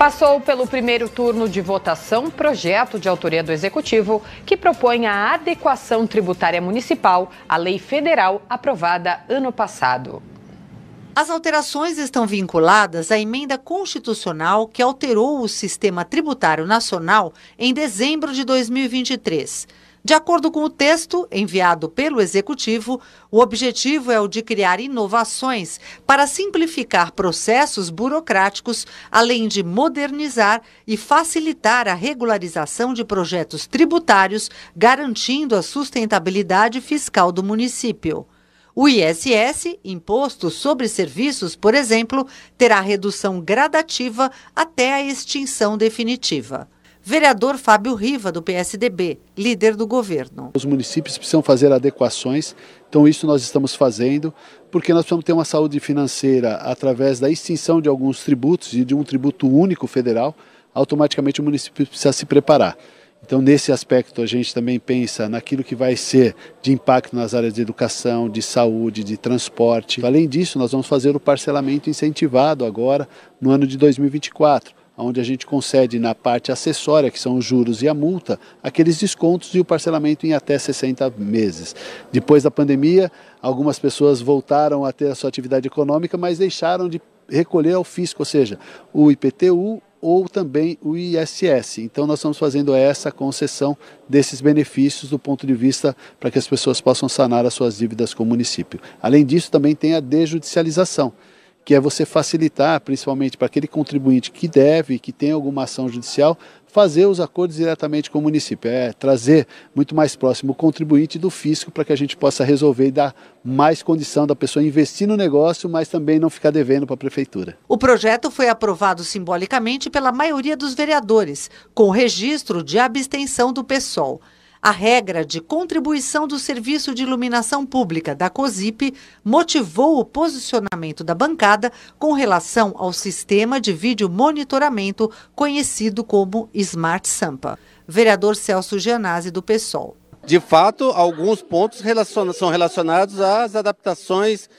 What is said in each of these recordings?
Passou pelo primeiro turno de votação projeto de autoria do Executivo que propõe a adequação tributária municipal à lei federal aprovada ano passado. As alterações estão vinculadas à emenda constitucional que alterou o sistema tributário nacional em dezembro de 2023. De acordo com o texto enviado pelo Executivo, o objetivo é o de criar inovações para simplificar processos burocráticos, além de modernizar e facilitar a regularização de projetos tributários, garantindo a sustentabilidade fiscal do município. O ISS, Imposto sobre Serviços, por exemplo, terá redução gradativa até a extinção definitiva. Vereador Fábio Riva, do PSDB, líder do governo. Os municípios precisam fazer adequações, então isso nós estamos fazendo, porque nós precisamos ter uma saúde financeira através da extinção de alguns tributos e de um tributo único federal, automaticamente o município precisa se preparar. Então, nesse aspecto, a gente também pensa naquilo que vai ser de impacto nas áreas de educação, de saúde, de transporte. Além disso, nós vamos fazer o parcelamento incentivado agora no ano de 2024 onde a gente concede na parte acessória, que são os juros e a multa, aqueles descontos e o parcelamento em até 60 meses. Depois da pandemia, algumas pessoas voltaram a ter a sua atividade econômica, mas deixaram de recolher ao fisco, ou seja, o IPTU ou também o ISS. Então nós estamos fazendo essa concessão desses benefícios do ponto de vista para que as pessoas possam sanar as suas dívidas com o município. Além disso, também tem a desjudicialização que é você facilitar, principalmente para aquele contribuinte que deve, que tem alguma ação judicial, fazer os acordos diretamente com o município, é trazer muito mais próximo o contribuinte do fisco para que a gente possa resolver e dar mais condição da pessoa investir no negócio, mas também não ficar devendo para a prefeitura. O projeto foi aprovado simbolicamente pela maioria dos vereadores, com registro de abstenção do PSOL. A regra de contribuição do Serviço de Iluminação Pública da COSIP motivou o posicionamento da bancada com relação ao sistema de vídeo monitoramento conhecido como Smart Sampa. Vereador Celso Gianazzi, do PSOL. De fato, alguns pontos são relacionados às adaptações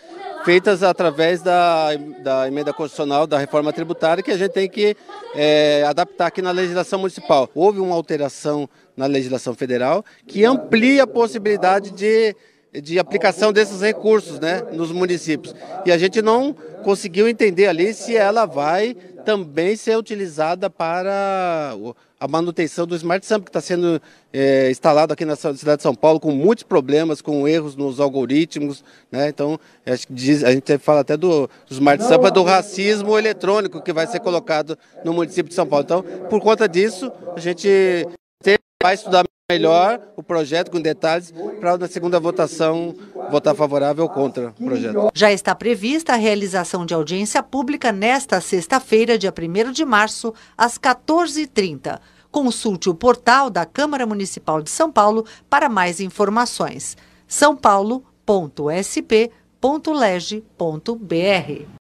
feitas através da, da emenda constitucional da reforma tributária que a gente tem que é, adaptar aqui na legislação municipal. Houve uma alteração na legislação federal que amplia a possibilidade de, de aplicação desses recursos né, nos municípios. E a gente não conseguiu entender ali se ela vai também ser utilizada para a manutenção do Smart Samp, que está sendo é, instalado aqui na cidade de São Paulo com muitos problemas, com erros nos algoritmos. Né? Então, a gente fala até do, do Smart Samp, é do racismo eletrônico que vai ser colocado no município de São Paulo. Então, por conta disso, a gente vai estudar melhor o projeto com detalhes para na segunda votação votar favorável ou contra o projeto. Já está prevista a realização de audiência pública nesta sexta-feira, dia 1 de março, às 14h30. Consulte o portal da Câmara Municipal de São Paulo para mais informações. sãopaulo.sp.lege.br